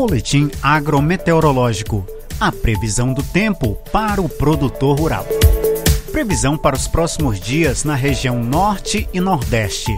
Boletim agrometeorológico. A previsão do tempo para o produtor rural. Previsão para os próximos dias na região Norte e Nordeste.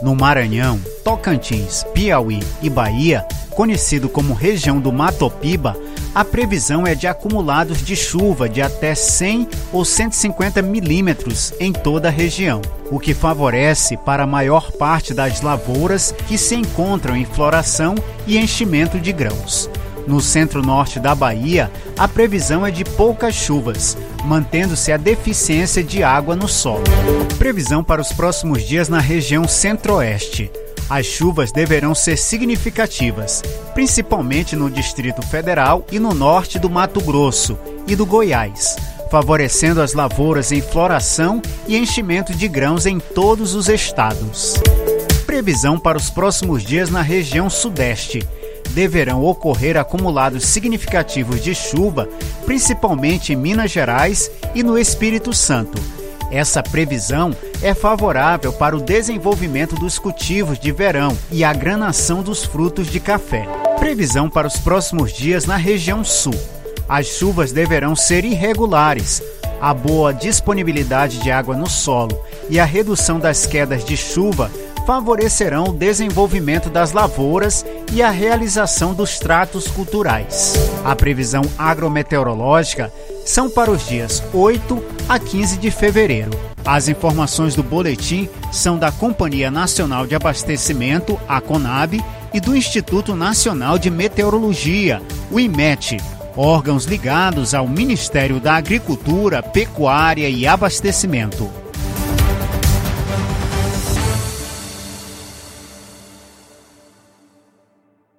No Maranhão, Tocantins, Piauí e Bahia, conhecido como região do Matopiba, a previsão é de acumulados de chuva de até 100 ou 150 milímetros em toda a região, o que favorece para a maior parte das lavouras que se encontram em floração e enchimento de grãos. No centro-norte da Bahia, a previsão é de poucas chuvas, mantendo-se a deficiência de água no solo. Previsão para os próximos dias na região centro-oeste. As chuvas deverão ser significativas, principalmente no Distrito Federal e no norte do Mato Grosso e do Goiás, favorecendo as lavouras em floração e enchimento de grãos em todos os estados. Previsão para os próximos dias na região Sudeste. Deverão ocorrer acumulados significativos de chuva, principalmente em Minas Gerais e no Espírito Santo essa previsão é favorável para o desenvolvimento dos cultivos de verão e a granação dos frutos de café. Previsão para os próximos dias na região sul. As chuvas deverão ser irregulares. A boa disponibilidade de água no solo e a redução das quedas de chuva favorecerão o desenvolvimento das lavouras e a realização dos tratos culturais. A previsão agrometeorológica são para os dias 8 a 15 de fevereiro. As informações do boletim são da Companhia Nacional de Abastecimento, a CONAB, e do Instituto Nacional de Meteorologia, o IMET, órgãos ligados ao Ministério da Agricultura, Pecuária e Abastecimento.